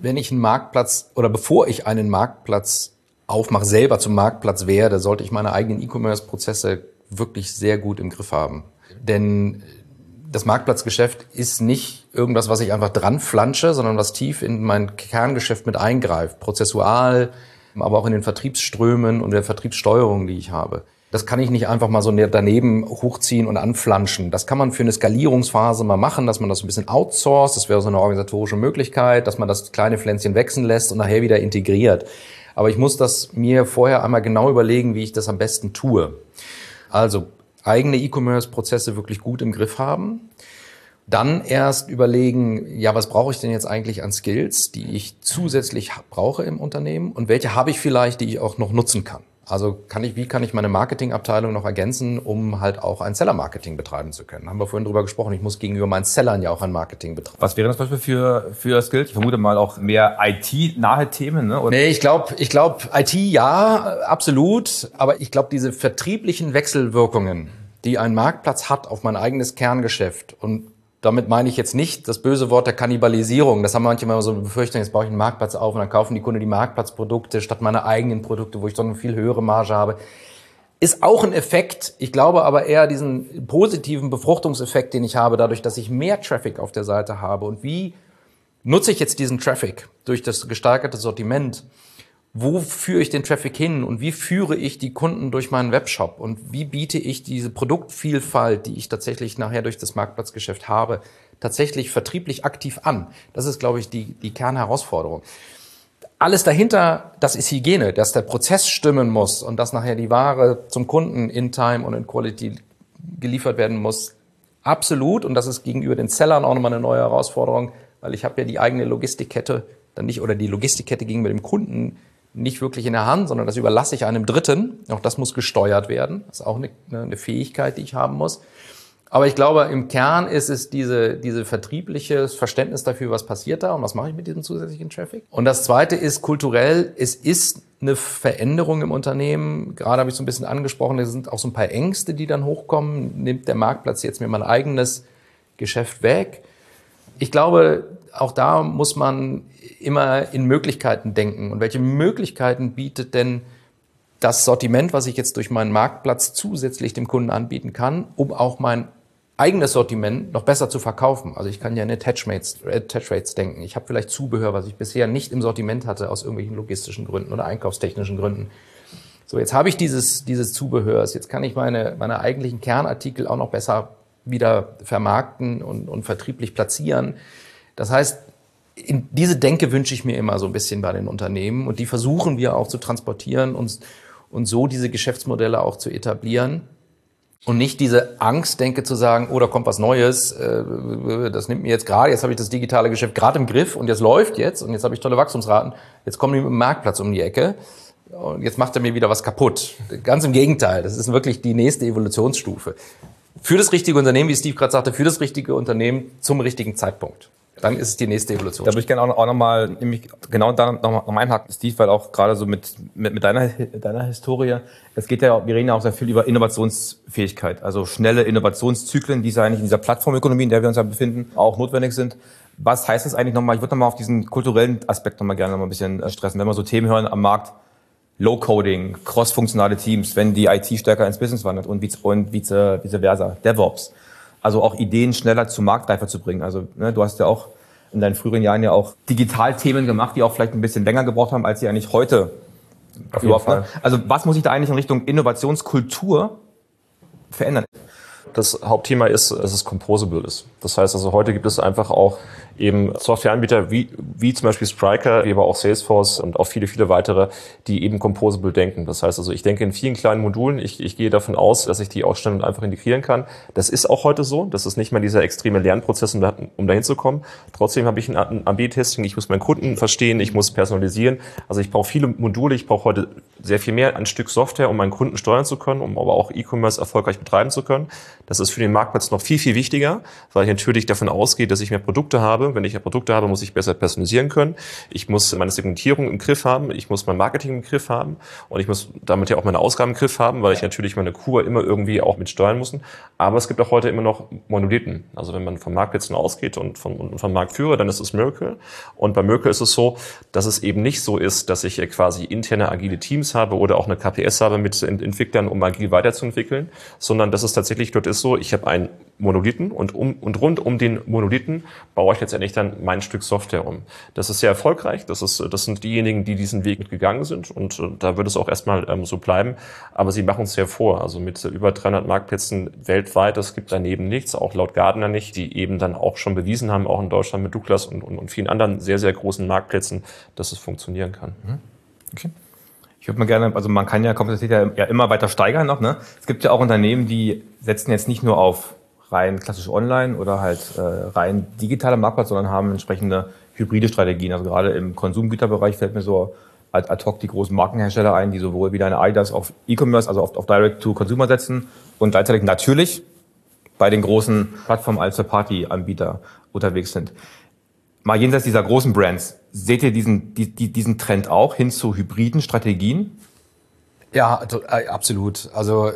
wenn ich einen Marktplatz oder bevor ich einen Marktplatz aufmache, selber zum Marktplatz werde, sollte ich meine eigenen E-Commerce-Prozesse wirklich sehr gut im Griff haben. Denn das Marktplatzgeschäft ist nicht irgendwas, was ich einfach dran flansche, sondern was tief in mein Kerngeschäft mit eingreift, prozessual, aber auch in den Vertriebsströmen und der Vertriebssteuerung, die ich habe. Das kann ich nicht einfach mal so daneben hochziehen und anflanschen. Das kann man für eine Skalierungsphase mal machen, dass man das ein bisschen outsourced. Das wäre so eine organisatorische Möglichkeit, dass man das kleine Pflänzchen wechseln lässt und nachher wieder integriert. Aber ich muss das mir vorher einmal genau überlegen, wie ich das am besten tue. Also eigene E-Commerce-Prozesse wirklich gut im Griff haben. Dann erst überlegen, ja, was brauche ich denn jetzt eigentlich an Skills, die ich zusätzlich brauche im Unternehmen und welche habe ich vielleicht, die ich auch noch nutzen kann. Also kann ich, wie kann ich meine Marketingabteilung noch ergänzen, um halt auch ein Seller-Marketing betreiben zu können? Haben wir vorhin drüber gesprochen. Ich muss gegenüber meinen Sellern ja auch ein Marketing betreiben. Was wäre das Beispiel für, für Skills? Ich vermute mal auch mehr IT-nahe Themen, ne? Oder? Nee, ich glaube, ich glaube, IT ja, absolut. Aber ich glaube, diese vertrieblichen Wechselwirkungen, die ein Marktplatz hat auf mein eigenes Kerngeschäft und damit meine ich jetzt nicht das böse Wort der Kannibalisierung. Das haben manche immer so eine Befürchtung, jetzt baue ich einen Marktplatz auf und dann kaufen die Kunden die Marktplatzprodukte statt meine eigenen Produkte, wo ich so eine viel höhere Marge habe. Ist auch ein Effekt. Ich glaube aber eher diesen positiven Befruchtungseffekt, den ich habe, dadurch, dass ich mehr Traffic auf der Seite habe. Und wie nutze ich jetzt diesen Traffic durch das gesteigerte Sortiment? Wo führe ich den Traffic hin und wie führe ich die Kunden durch meinen Webshop und wie biete ich diese Produktvielfalt, die ich tatsächlich nachher durch das Marktplatzgeschäft habe, tatsächlich vertrieblich aktiv an. Das ist, glaube ich, die, die Kernherausforderung. Alles dahinter, das ist Hygiene, dass der Prozess stimmen muss und dass nachher die Ware zum Kunden in Time und in Quality geliefert werden muss. Absolut. Und das ist gegenüber den Sellern auch nochmal eine neue Herausforderung, weil ich habe ja die eigene Logistikkette dann nicht oder die Logistikkette gegenüber dem Kunden nicht wirklich in der Hand, sondern das überlasse ich einem Dritten. Auch das muss gesteuert werden. Das ist auch eine, eine Fähigkeit, die ich haben muss. Aber ich glaube, im Kern ist es diese, diese vertriebliches Verständnis dafür, was passiert da und was mache ich mit diesem zusätzlichen Traffic. Und das Zweite ist kulturell, es ist eine Veränderung im Unternehmen. Gerade habe ich so ein bisschen angesprochen, es sind auch so ein paar Ängste, die dann hochkommen. Nimmt der Marktplatz jetzt mir mein eigenes Geschäft weg? Ich glaube, auch da muss man immer in Möglichkeiten denken. Und welche Möglichkeiten bietet denn das Sortiment, was ich jetzt durch meinen Marktplatz zusätzlich dem Kunden anbieten kann, um auch mein eigenes Sortiment noch besser zu verkaufen. Also ich kann ja in Attach Rates, Attach Rates denken. Ich habe vielleicht Zubehör, was ich bisher nicht im Sortiment hatte aus irgendwelchen logistischen Gründen oder einkaufstechnischen Gründen. So, jetzt habe ich dieses, dieses Zubehörs. Jetzt kann ich meine, meine eigentlichen Kernartikel auch noch besser wieder vermarkten und, und vertrieblich platzieren. Das heißt, in diese Denke wünsche ich mir immer so ein bisschen bei den Unternehmen und die versuchen wir auch zu transportieren und, und so diese Geschäftsmodelle auch zu etablieren. Und nicht diese Angstdenke zu sagen, oh, da kommt was Neues, äh, das nimmt mir jetzt gerade, jetzt habe ich das digitale Geschäft gerade im Griff und jetzt läuft jetzt und jetzt habe ich tolle Wachstumsraten, jetzt kommen die mit dem Marktplatz um die Ecke und jetzt macht er mir wieder was kaputt. Ganz im Gegenteil, das ist wirklich die nächste Evolutionsstufe. Für das richtige Unternehmen, wie Steve gerade sagte, für das richtige Unternehmen zum richtigen Zeitpunkt. Dann ist es die nächste Evolution. Da würde ich gerne auch, nochmal, nämlich genau da nochmal noch einhaken, Steve, weil auch gerade so mit, mit, mit deiner, deiner Historie, es geht ja, wir reden ja auch sehr viel über Innovationsfähigkeit, also schnelle Innovationszyklen, die es eigentlich in dieser Plattformökonomie, in der wir uns ja befinden, auch notwendig sind. Was heißt das eigentlich nochmal? Ich würde nochmal auf diesen kulturellen Aspekt nochmal gerne nochmal ein bisschen stressen. Wenn wir so Themen hören am Markt, Low-Coding, cross-funktionale Teams, wenn die IT stärker ins Business wandert und vice, und vice, vice versa, DevOps also auch Ideen schneller zum Marktreifer zu bringen. Also ne, du hast ja auch in deinen früheren Jahren ja auch Digitalthemen gemacht, die auch vielleicht ein bisschen länger gebraucht haben, als sie eigentlich heute Auf jeden Fall. Also was muss sich da eigentlich in Richtung Innovationskultur verändern? Das Hauptthema ist, dass es composable ist. Das heißt also, heute gibt es einfach auch eben Softwareanbieter wie, wie zum Beispiel Spriker, wie aber auch Salesforce und auch viele, viele weitere, die eben composable denken. Das heißt also, ich denke in vielen kleinen Modulen. Ich, ich gehe davon aus, dass ich die auch schnell und einfach integrieren kann. Das ist auch heute so. Das ist nicht mehr dieser extreme Lernprozess, um, da, um dahin zu kommen. Trotzdem habe ich ein AB-Testing. Ich muss meinen Kunden verstehen. Ich muss personalisieren. Also ich brauche viele Module. Ich brauche heute sehr viel mehr ein Stück Software, um meinen Kunden steuern zu können, um aber auch E-Commerce erfolgreich betreiben zu können. Das ist für den Marktplatz noch viel, viel wichtiger, weil ich natürlich davon ausgehe, dass ich mehr Produkte habe. Wenn ich mehr Produkte habe, muss ich besser personalisieren können. Ich muss meine Segmentierung im Griff haben. Ich muss mein Marketing im Griff haben. Und ich muss damit ja auch meine Ausgaben im Griff haben, weil ich natürlich meine Kur immer irgendwie auch mit steuern muss. Aber es gibt auch heute immer noch Monolithen. Also wenn man von Marktplätzen ausgeht und vom, und vom Marktführer, dann ist es Miracle. Und bei Miracle ist es so, dass es eben nicht so ist, dass ich quasi interne agile Teams habe oder auch eine KPS habe mit Entwicklern, um agil weiterzuentwickeln, sondern dass es tatsächlich dort ist so, ich habe einen Monolithen und, um, und rund um den Monolithen baue ich letztendlich dann mein Stück Software um. Das ist sehr erfolgreich. Das, ist, das sind diejenigen, die diesen Weg mitgegangen sind und äh, da wird es auch erstmal ähm, so bleiben. Aber sie machen es sehr vor. Also mit über 300 Marktplätzen weltweit, es gibt daneben nichts, auch laut Gardner nicht, die eben dann auch schon bewiesen haben, auch in Deutschland mit Douglas und, und, und vielen anderen sehr, sehr großen Marktplätzen, dass es funktionieren kann. Mhm. Okay. Ich würde mal gerne, also man kann ja Komplexität ja immer weiter steigern noch. Ne? Es gibt ja auch Unternehmen, die setzen jetzt nicht nur auf rein klassisch online oder halt äh, rein digitaler Marktplatz, sondern haben entsprechende hybride Strategien. Also gerade im Konsumgüterbereich fällt mir so ad, hoc die großen Markenhersteller ein, die sowohl wie deine Adidas auf E-Commerce, also auf, auf Direct-to-Consumer setzen und gleichzeitig natürlich bei den großen Plattformen als Party-Anbieter unterwegs sind. Mal jenseits dieser großen Brands, seht ihr diesen, die, diesen Trend auch hin zu hybriden Strategien? Ja, äh, absolut. Also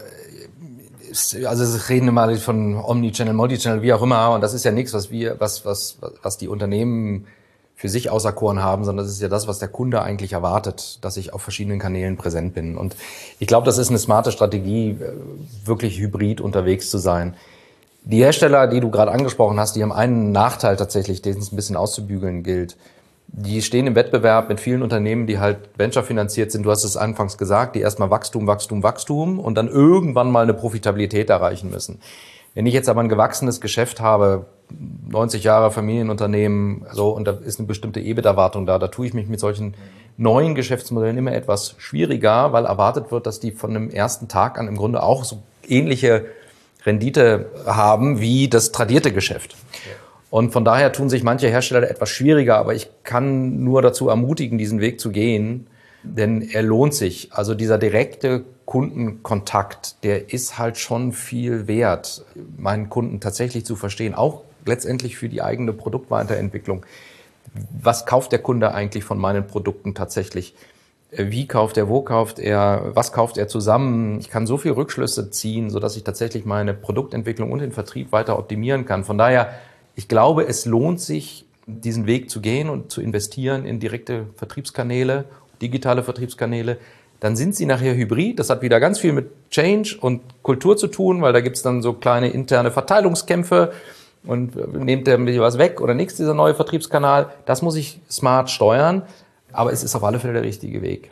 also es reden immer von Omnichannel, Multichannel, wie auch immer, und das ist ja nichts, was wir, was, was, was die Unternehmen für sich auserkoren haben, sondern das ist ja das, was der Kunde eigentlich erwartet, dass ich auf verschiedenen Kanälen präsent bin. Und ich glaube, das ist eine smarte Strategie, wirklich hybrid unterwegs zu sein. Die Hersteller, die du gerade angesprochen hast, die haben einen Nachteil tatsächlich, den es ein bisschen auszubügeln gilt die stehen im Wettbewerb mit vielen Unternehmen, die halt Venture finanziert sind. Du hast es anfangs gesagt, die erstmal Wachstum, Wachstum, Wachstum und dann irgendwann mal eine Profitabilität erreichen müssen. Wenn ich jetzt aber ein gewachsenes Geschäft habe, 90 Jahre Familienunternehmen, so, und da ist eine bestimmte EBIT-Erwartung da, da tue ich mich mit solchen neuen Geschäftsmodellen immer etwas schwieriger, weil erwartet wird, dass die von dem ersten Tag an im Grunde auch so ähnliche Rendite haben wie das tradierte Geschäft. Und von daher tun sich manche Hersteller etwas schwieriger, aber ich kann nur dazu ermutigen, diesen Weg zu gehen, denn er lohnt sich. Also dieser direkte Kundenkontakt, der ist halt schon viel wert, meinen Kunden tatsächlich zu verstehen, auch letztendlich für die eigene Produktweiterentwicklung. Was kauft der Kunde eigentlich von meinen Produkten tatsächlich? Wie kauft er, wo kauft er, was kauft er zusammen? Ich kann so viel Rückschlüsse ziehen, sodass ich tatsächlich meine Produktentwicklung und den Vertrieb weiter optimieren kann. Von daher ich glaube, es lohnt sich, diesen Weg zu gehen und zu investieren in direkte Vertriebskanäle, digitale Vertriebskanäle. Dann sind sie nachher hybrid. Das hat wieder ganz viel mit Change und Kultur zu tun, weil da gibt's dann so kleine interne Verteilungskämpfe und nehmt der mir was weg oder nichts, dieser neue Vertriebskanal. Das muss ich smart steuern, aber es ist auf alle Fälle der richtige Weg.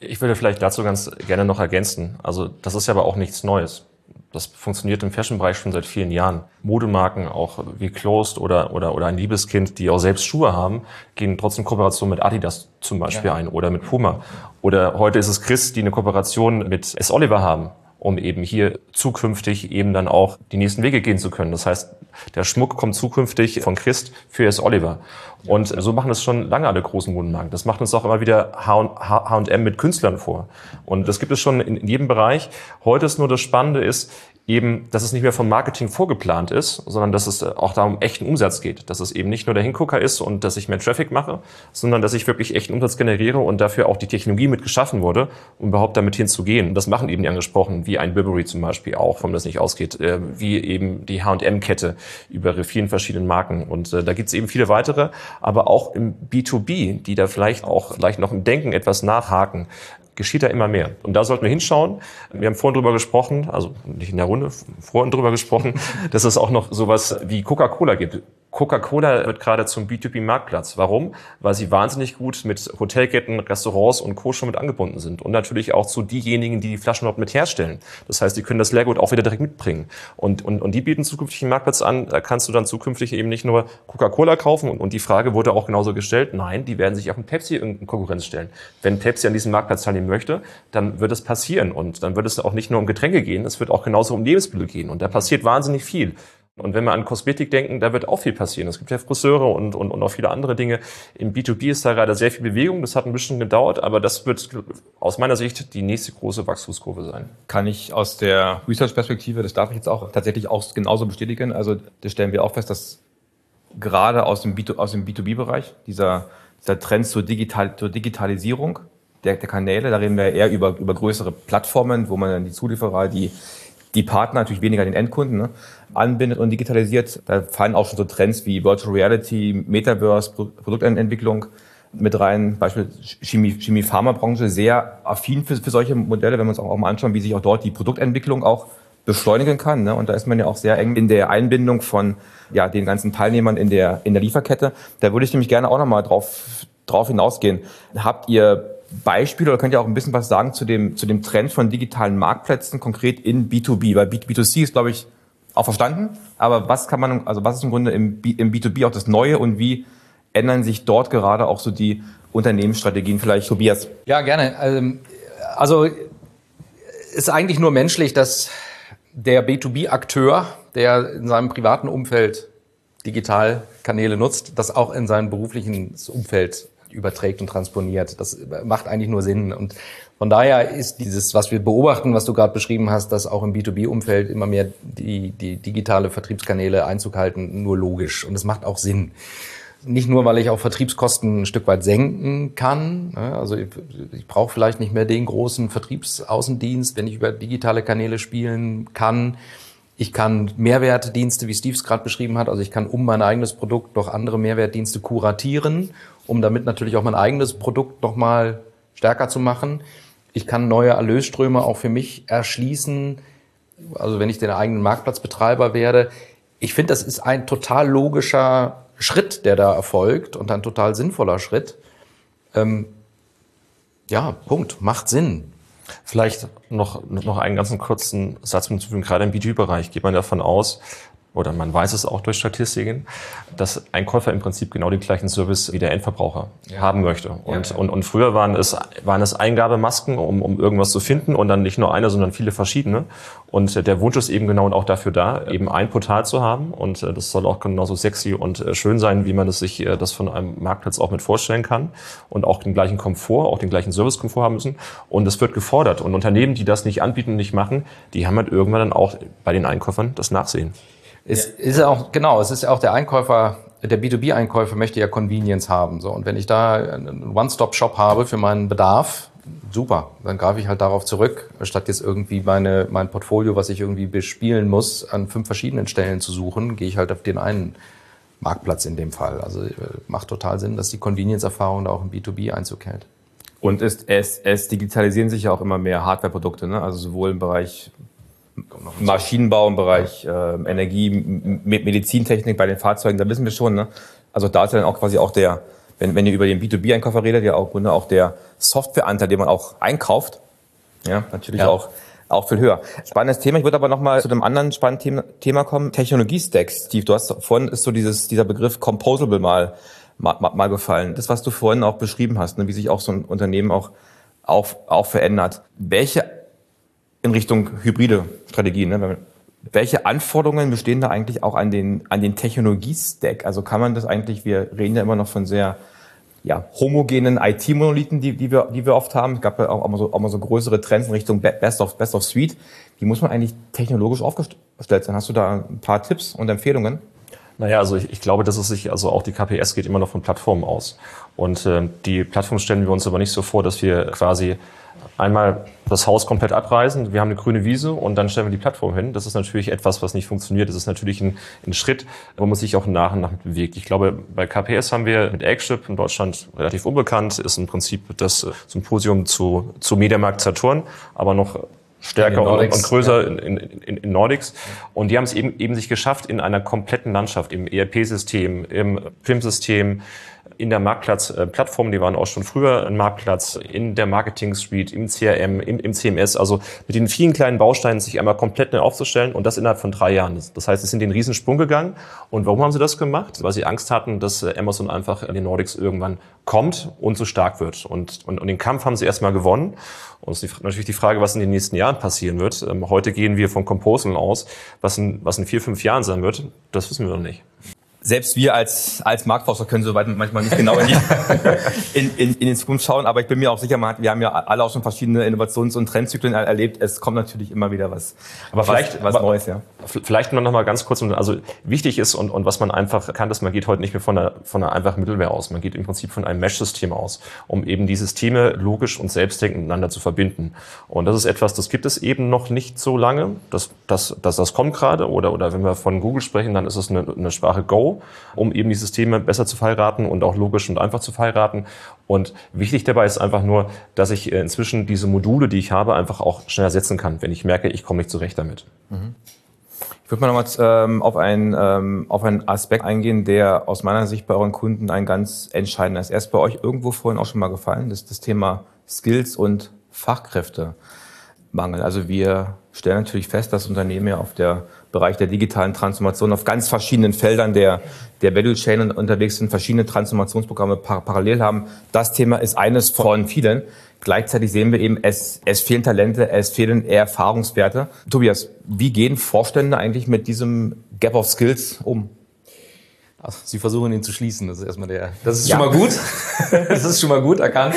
Ich würde vielleicht dazu ganz gerne noch ergänzen. Also das ist ja aber auch nichts Neues Das funktioniert im Fashion-Bereich schon seit vielen Jahren. Modemarken, auch wie Closed oder, oder, oder ein Liebeskind, die auch selbst Schuhe haben, gehen trotzdem Kooperation mit Adidas zum Beispiel ja. ein oder mit Puma. Oder heute ist es Chris, die eine Kooperation mit S. Oliver haben um eben hier zukünftig eben dann auch die nächsten Wege gehen zu können. Das heißt, der Schmuck kommt zukünftig von Christ für S. Oliver. Und so machen es schon lange alle großen Modenmarken. Das macht uns auch immer wieder H&M mit Künstlern vor. Und das gibt es schon in jedem Bereich. Heute ist nur das Spannende ist, eben, dass es nicht mehr vom Marketing vorgeplant ist, sondern dass es äh, auch darum echten Umsatz geht. Dass es eben nicht nur der Hingucker ist und dass ich mehr Traffic mache, sondern dass ich wirklich echten Umsatz generiere und dafür auch die Technologie mit geschaffen wurde, um überhaupt damit hinzugehen. Das machen eben die angesprochen, wie ein Burberry zum Beispiel auch, warum das nicht ausgeht, äh, wie eben die H&M-Kette über vielen verschiedenen Marken. Und äh, da gibt es eben viele weitere, aber auch im B2B, die da vielleicht auch vielleicht noch im Denken etwas nachhaken, geschieht da immer mehr. Und da sollten wir hinschauen. Wir haben vorhin drüber gesprochen, also nicht in der Runde, vorhin drüber gesprochen, dass es auch noch sowas wie Coca-Cola gibt. Coca-Cola wird gerade zum B2B-Marktplatz. Warum? Weil sie wahnsinnig gut mit Hotelketten, Restaurants und Co. schon mit angebunden sind. Und natürlich auch zu diejenigen, die die Flaschen dort mit herstellen. Das heißt, die können das Leergut auch wieder direkt mitbringen. Und, und, und die bieten zukünftig einen Marktplatz an. Da kannst du dann zukünftig eben nicht nur Coca-Cola kaufen. Und, und die Frage wurde auch genauso gestellt. Nein, die werden sich auch mit Pepsi in Konkurrenz stellen. Wenn Pepsi an diesem Marktplatz teilnehmen möchte, dann wird es passieren. Und dann wird es auch nicht nur um Getränke gehen, es wird auch genauso um Lebensmittel gehen. Und da passiert wahnsinnig viel. Und wenn wir an Kosmetik denken, da wird auch viel passieren. Es gibt ja Friseure und, und, und auch viele andere Dinge. Im B2B ist da gerade sehr viel Bewegung. Das hat ein bisschen gedauert, aber das wird aus meiner Sicht die nächste große Wachstumskurve sein. Kann ich aus der Research-Perspektive, das darf ich jetzt auch tatsächlich auch genauso bestätigen. Also das stellen wir auch fest, dass gerade aus dem, B2, aus dem B2B-Bereich dieser, dieser Trend zur, Digital, zur Digitalisierung der, der Kanäle, da reden wir eher über, über größere Plattformen, wo man dann die Zulieferer, die die Partner, natürlich weniger den Endkunden, ne, anbindet und digitalisiert. Da fallen auch schon so Trends wie Virtual Reality, Metaverse, Produktentwicklung mit rein. Beispiel Chemie, Chemie Pharmabranche sehr affin für, für solche Modelle, wenn wir uns auch mal anschauen, wie sich auch dort die Produktentwicklung auch beschleunigen kann. Ne? Und da ist man ja auch sehr eng in der Einbindung von ja, den ganzen Teilnehmern in der, in der Lieferkette. Da würde ich nämlich gerne auch nochmal drauf, drauf hinausgehen. Habt ihr Beispiele oder könnt ihr auch ein bisschen was sagen zu dem, zu dem Trend von digitalen Marktplätzen konkret in B2B? Weil B2C ist, glaube ich, auch verstanden. Aber was kann man, also was ist im Grunde im, B, im B2B auch das Neue und wie ändern sich dort gerade auch so die Unternehmensstrategien vielleicht, Tobias? Ja, gerne. Ähm, also ist eigentlich nur menschlich, dass der B2B-Akteur, der in seinem privaten Umfeld Digitalkanäle nutzt, das auch in sein beruflichen Umfeld überträgt und transponiert. Das macht eigentlich nur Sinn. Und von daher ist dieses, was wir beobachten, was du gerade beschrieben hast, dass auch im B2B-Umfeld immer mehr die, die digitale Vertriebskanäle Einzug halten, nur logisch. Und es macht auch Sinn. Nicht nur, weil ich auch Vertriebskosten ein Stück weit senken kann. Ne? Also ich, ich brauche vielleicht nicht mehr den großen Vertriebsaußendienst, wenn ich über digitale Kanäle spielen kann. Ich kann Mehrwertdienste, wie Steve es gerade beschrieben hat, also ich kann um mein eigenes Produkt noch andere Mehrwertdienste kuratieren um damit natürlich auch mein eigenes Produkt nochmal stärker zu machen. Ich kann neue Erlösströme auch für mich erschließen, also wenn ich den eigenen Marktplatzbetreiber werde. Ich finde, das ist ein total logischer Schritt, der da erfolgt und ein total sinnvoller Schritt. Ähm, ja, Punkt. Macht Sinn. Vielleicht noch, noch einen ganzen kurzen Satz hinzufügen. Gerade im B2B-Bereich geht man davon aus, oder man weiß es auch durch Statistiken, dass ein Käufer im Prinzip genau den gleichen Service wie der Endverbraucher ja. haben möchte. Und, ja, ja. und, und früher waren es, waren es Eingabemasken, um, um irgendwas zu finden und dann nicht nur eine, sondern viele verschiedene. Und der Wunsch ist eben genau auch dafür da, eben ein Portal zu haben. Und äh, das soll auch genauso sexy und äh, schön sein, wie man es sich äh, das von einem Marktplatz auch mit vorstellen kann. Und auch den gleichen Komfort, auch den gleichen Servicekomfort haben müssen. Und es wird gefordert. Und Unternehmen, die das nicht anbieten und nicht machen, die haben halt irgendwann dann auch bei den Einkäufern das Nachsehen. Es ja. ist ja auch, genau, es ist ja auch der Einkäufer, der B2B-Einkäufer möchte ja Convenience haben. So. Und wenn ich da einen One-Stop-Shop habe für meinen Bedarf, super, dann greife ich halt darauf zurück, statt jetzt irgendwie meine, mein Portfolio, was ich irgendwie bespielen muss, an fünf verschiedenen Stellen zu suchen, gehe ich halt auf den einen Marktplatz in dem Fall. Also äh, macht total Sinn, dass die Convenience-Erfahrung da auch im B2B Einzug hält. Und es, es, es digitalisieren sich ja auch immer mehr Hardware-Produkte, ne? also sowohl im Bereich Maschinenbau im Bereich äh, Energie, Medizintechnik bei den Fahrzeugen, da wissen wir schon, ne? Also da ist ja dann auch quasi auch der, wenn, wenn ihr über den B2B-Einkäufer redet, ja auch, auch der Softwareanteil, den man auch einkauft, ja, natürlich ja. auch auch viel höher. Spannendes Thema. Ich würde aber noch mal zu einem anderen spannenden Thema kommen. Technologie-Stacks. Steve, du hast vorhin ist so dieses, dieser Begriff Composable mal, mal, mal gefallen. Das, was du vorhin auch beschrieben hast, ne, wie sich auch so ein Unternehmen auch, auch, auch verändert. Welche in Richtung hybride Strategien, ne, welche Anforderungen bestehen da eigentlich auch an den, an den Technologie-Stack? Also kann man das eigentlich, wir reden ja immer noch von sehr ja, homogenen IT-Monolithen, die, die, wir, die wir oft haben. Es gab ja auch, mal so, auch mal so größere Trends in Richtung Best of, Best of Suite. Wie muss man eigentlich technologisch aufgestellt sein? Hast du da ein paar Tipps und Empfehlungen? Naja, also ich, ich glaube, dass es sich, also auch die KPS geht immer noch von Plattformen aus. Und äh, die Plattform stellen wir uns aber nicht so vor, dass wir quasi einmal das Haus komplett abreißen, wir haben eine grüne Wiese und dann stellen wir die Plattform hin. Das ist natürlich etwas, was nicht funktioniert. Das ist natürlich ein, ein Schritt, wo man sich auch nach und nach bewegt. Ich glaube, bei KPS haben wir mit Eggship in Deutschland relativ unbekannt, ist im Prinzip das Symposium zu, zu Mediamarkt Saturn, aber noch stärker Nordics, und, größer ja. in, in, in Nordics. Und die haben es eben, eben sich geschafft, in einer kompletten Landschaft, im ERP-System, im PIM-System, in der Marktplatz-Plattform, die waren auch schon früher ein Marktplatz, in der Marketing-Suite, im CRM, im, im, CMS, also mit den vielen kleinen Bausteinen sich einmal komplett neu aufzustellen und das innerhalb von drei Jahren. Das heißt, sie sind den Riesensprung gegangen. Und warum haben sie das gemacht? Weil sie Angst hatten, dass äh, Amazon einfach in den Nordics irgendwann kommt und so stark wird. Und, und, und den Kampf haben sie erstmal gewonnen. Und es ist natürlich die Frage, was in den nächsten Jahren passieren wird. Ähm, heute gehen wir von Composal aus. Was in, was in vier, fünf Jahren sein wird, das wissen wir noch nicht selbst wir als, als Marktforscher können soweit manchmal nicht genau in, die, in, in, in den Zukunft schauen, aber ich bin mir auch sicher, wir haben ja alle auch schon verschiedene Innovations- und Trendzyklen erlebt. Es kommt natürlich immer wieder was, aber vielleicht, was, was Neues, ja. Vielleicht noch mal ganz kurz, also wichtig ist und, und was man einfach kann, dass man geht heute nicht mehr von einer, von einer einfachen Mittelwehr aus. Man geht im Prinzip von einem Mesh-System aus, um eben die Systeme logisch und selbstdenkend miteinander zu verbinden. Und das ist etwas, das gibt es eben noch nicht so lange. Das, das, das, das kommt gerade oder, oder wenn wir von Google sprechen, dann ist es eine, eine Sprache Go um eben die Systeme besser zu verheiraten und auch logisch und einfach zu verheiraten. Und wichtig dabei ist einfach nur, dass ich äh, inzwischen diese Module, die ich habe, einfach auch schneller setzen kann, wenn ich merke, ich komme nicht zurecht damit. Mhm. Ich würde mal nochmal ähm, auf, einen, ähm, auf einen Aspekt eingehen, der aus meiner Sicht bei euren Kunden ein ganz entscheidender ist. Er ist bei euch irgendwo vorhin auch schon mal gefallen, das ist das Thema Skills und Fachkräftemangel. Also wir stellen natürlich fest, dass Unternehmen ja auf der Bereich der digitalen Transformation auf ganz verschiedenen Feldern der, der Value Chain unterwegs sind, verschiedene Transformationsprogramme par parallel haben. Das Thema ist eines von vielen. Gleichzeitig sehen wir eben, es, es fehlen Talente, es fehlen Erfahrungswerte. Tobias, wie gehen Vorstände eigentlich mit diesem Gap of Skills um? Sie versuchen ihn zu schließen. Das ist erstmal der. Das ist ja. schon mal gut. das ist schon mal gut erkannt.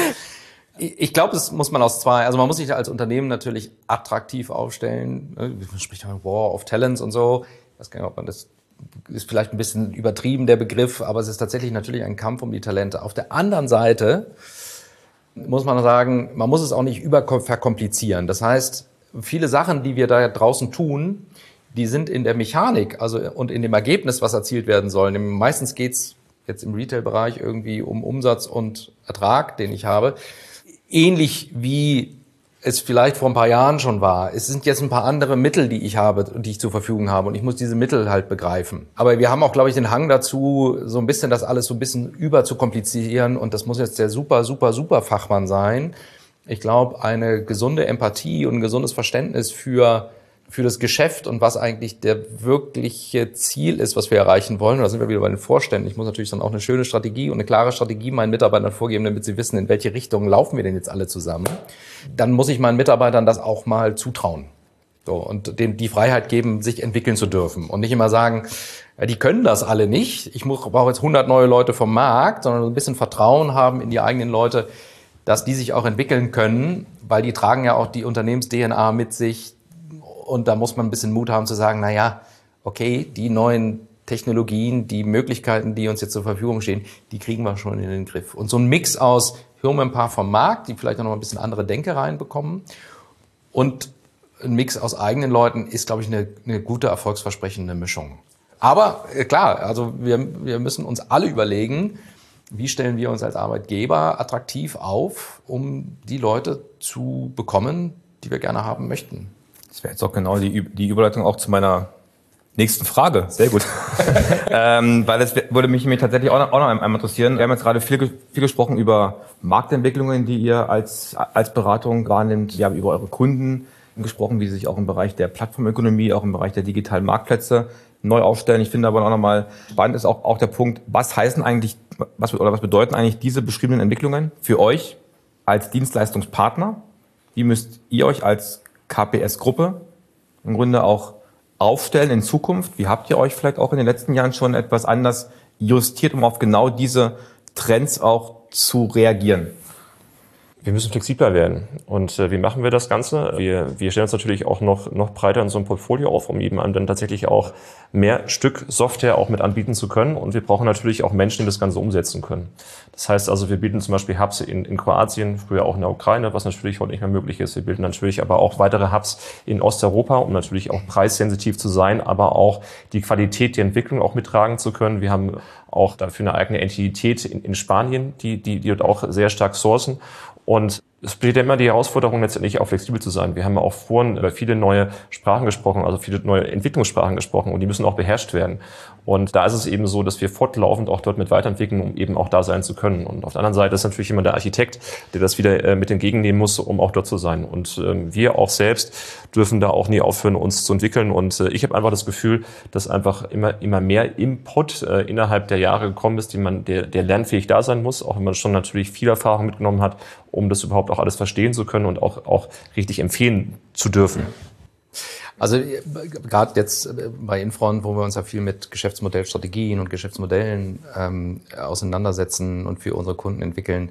Ich glaube, das muss man aus zwei, also man muss sich als Unternehmen natürlich attraktiv aufstellen. Ne, man spricht ja War of Talents und so. Ich weiß gar nicht, ob man das ist vielleicht ein bisschen übertrieben, der Begriff, aber es ist tatsächlich natürlich ein Kampf um die Talente. Auf der anderen Seite muss man sagen, man muss es auch nicht überverkomplizieren. Das heißt, viele Sachen, die wir da draußen tun, die sind in der Mechanik also und in dem Ergebnis, was erzielt werden soll. Meistens geht's jetzt im Retail-Bereich irgendwie um Umsatz und Ertrag, den ich habe ähnlich wie es vielleicht vor ein paar Jahren schon war. Es sind jetzt ein paar andere Mittel, die ich habe die ich zur Verfügung habe und ich muss diese Mittel halt begreifen. Aber wir haben auch, glaube ich, den Hang dazu, so ein bisschen das alles so ein bisschen über zu komplizieren und das muss jetzt der super, super, super Fachmann sein. Ich glaube, eine gesunde Empathie und ein gesundes Verständnis für für das Geschäft und was eigentlich der wirkliche Ziel ist, was wir erreichen wollen. Und da sind wir wieder bei den Vorständen. Ich muss natürlich dann auch eine schöne Strategie und eine klare Strategie meinen Mitarbeitern vorgeben, damit sie wissen, in welche Richtung laufen wir denn jetzt alle zusammen. Dann muss ich meinen Mitarbeitern das auch mal zutrauen. So, und denen die Freiheit geben, sich entwickeln zu dürfen. Und nicht immer sagen, die können das alle nicht. Ich brauche jetzt 100 neue Leute vom Markt, sondern ein bisschen Vertrauen haben in die eigenen Leute, dass die sich auch entwickeln können, weil die tragen ja auch die Unternehmens-DNA mit sich, und da muss man ein bisschen Mut haben zu sagen, na ja, okay, die neuen Technologien, die Möglichkeiten, die uns jetzt zur Verfügung stehen, die kriegen wir schon in den Griff. Und so ein Mix aus hören wir ein paar vom Markt, die vielleicht auch noch ein bisschen andere Denke reinbekommen und ein Mix aus eigenen Leuten ist, glaube ich, eine, eine gute, erfolgsversprechende Mischung. Aber äh, klar, also wir, wir müssen uns alle überlegen, wie stellen wir uns als Arbeitgeber attraktiv auf, um die Leute zu bekommen, die wir gerne haben möchten. Das wäre jetzt auch genau die, die Überleitung auch zu meiner nächsten Frage. Sehr gut. ähm, weil es würde mich, mich tatsächlich auch noch, auch noch einmal interessieren. Wir haben jetzt gerade viel, viel gesprochen über Marktentwicklungen, die ihr als, als Beratung wahrnimmt, ja, über eure Kunden, gesprochen, wie sie sich auch im Bereich der Plattformökonomie, auch im Bereich der digitalen Marktplätze neu aufstellen. Ich finde aber auch nochmal spannend ist auch, auch der Punkt, was heißen eigentlich, was, oder was bedeuten eigentlich diese beschriebenen Entwicklungen für euch als Dienstleistungspartner? Wie müsst ihr euch als KPS-Gruppe im Grunde auch aufstellen in Zukunft? Wie habt ihr euch vielleicht auch in den letzten Jahren schon etwas anders justiert, um auf genau diese Trends auch zu reagieren? Wir müssen flexibler werden. Und äh, wie machen wir das Ganze? Wir, wir stellen uns natürlich auch noch, noch breiter in so einem Portfolio auf, um eben dann tatsächlich auch mehr Stück Software auch mit anbieten zu können. Und wir brauchen natürlich auch Menschen, die das Ganze umsetzen können. Das heißt also, wir bieten zum Beispiel Hubs in, in Kroatien, früher auch in der Ukraine, was natürlich heute nicht mehr möglich ist. Wir bilden natürlich aber auch weitere Hubs in Osteuropa, um natürlich auch preissensitiv zu sein, aber auch die Qualität der Entwicklung auch mittragen zu können. Wir haben auch dafür eine eigene Entität in, in Spanien, die, die, die dort auch sehr stark sourcen. Und es besteht ja immer die Herausforderung, letztendlich auch flexibel zu sein. Wir haben ja auch vorhin über viele neue Sprachen gesprochen, also viele neue Entwicklungssprachen gesprochen und die müssen auch beherrscht werden. Und da ist es eben so, dass wir fortlaufend auch dort mit weiterentwickeln, um eben auch da sein zu können. Und auf der anderen Seite ist natürlich immer der Architekt, der das wieder äh, mit entgegennehmen muss, um auch dort zu sein. Und ähm, wir auch selbst dürfen da auch nie aufhören, uns zu entwickeln. Und äh, ich habe einfach das Gefühl, dass einfach immer, immer mehr Input äh, innerhalb der Jahre gekommen ist, die man, der, der lernfähig da sein muss, auch wenn man schon natürlich viel Erfahrung mitgenommen hat, um das überhaupt auch alles verstehen zu können und auch, auch richtig empfehlen zu dürfen. Also gerade jetzt äh, bei Infront, wo wir uns ja viel mit Geschäftsmodellstrategien und Geschäftsmodellen ähm, auseinandersetzen und für unsere Kunden entwickeln,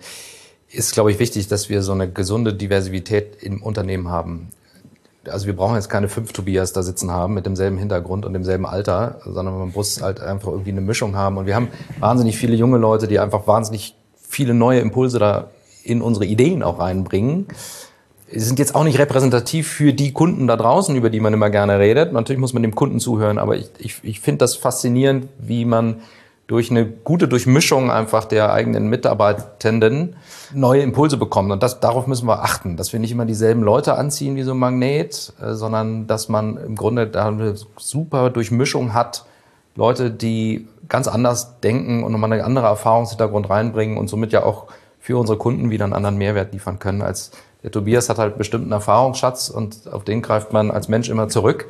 ist, glaube ich, wichtig, dass wir so eine gesunde Diversität im Unternehmen haben. Also wir brauchen jetzt keine fünf Tobias da sitzen haben mit demselben Hintergrund und demselben Alter, sondern man muss halt einfach irgendwie eine Mischung haben. Und wir haben wahnsinnig viele junge Leute, die einfach wahnsinnig viele neue Impulse da in unsere Ideen auch reinbringen sind jetzt auch nicht repräsentativ für die Kunden da draußen, über die man immer gerne redet. Natürlich muss man dem Kunden zuhören, aber ich, ich, ich finde das faszinierend, wie man durch eine gute Durchmischung einfach der eigenen Mitarbeitenden neue Impulse bekommt. Und das, darauf müssen wir achten, dass wir nicht immer dieselben Leute anziehen wie so ein Magnet, äh, sondern dass man im Grunde da eine super Durchmischung hat. Leute, die ganz anders denken und nochmal eine andere Erfahrungshintergrund reinbringen und somit ja auch für unsere Kunden wieder einen anderen Mehrwert liefern können als der Tobias hat halt bestimmten Erfahrungsschatz und auf den greift man als Mensch immer zurück.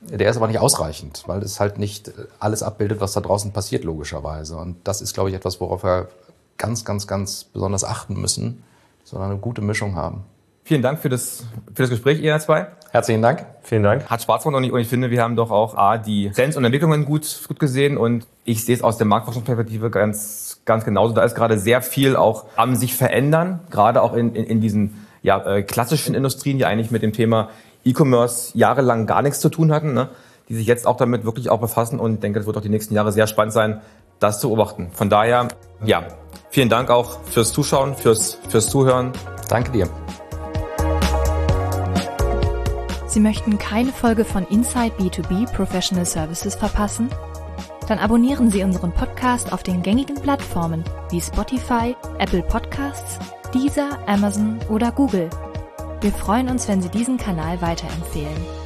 Der ist aber nicht ausreichend, weil es halt nicht alles abbildet, was da draußen passiert, logischerweise. Und das ist, glaube ich, etwas, worauf wir ganz, ganz, ganz besonders achten müssen, sondern eine gute Mischung haben. Vielen Dank für das, für das Gespräch, ihr zwei. Herzlichen Dank. Vielen Dank. Hat Spaß gemacht und ich, und ich finde, wir haben doch auch A, die Trends und Entwicklungen gut, gut gesehen und ich sehe es aus der Marktforschungsperspektive ganz, ganz genauso. Da ist gerade sehr viel auch am sich verändern, gerade auch in, in, in diesen ja, äh, klassischen Industrien, die eigentlich mit dem Thema E-Commerce jahrelang gar nichts zu tun hatten, ne? die sich jetzt auch damit wirklich auch befassen und ich denke, es wird auch die nächsten Jahre sehr spannend sein, das zu beobachten. Von daher, ja, vielen Dank auch fürs Zuschauen, fürs, fürs Zuhören. Danke dir. Sie möchten keine Folge von Inside B2B Professional Services verpassen? Dann abonnieren Sie unseren Podcast auf den gängigen Plattformen wie Spotify, Apple Podcasts, Deezer, Amazon oder Google. Wir freuen uns, wenn Sie diesen Kanal weiterempfehlen.